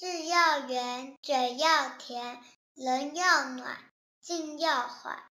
事要圆，嘴要甜，人要暖，心要缓。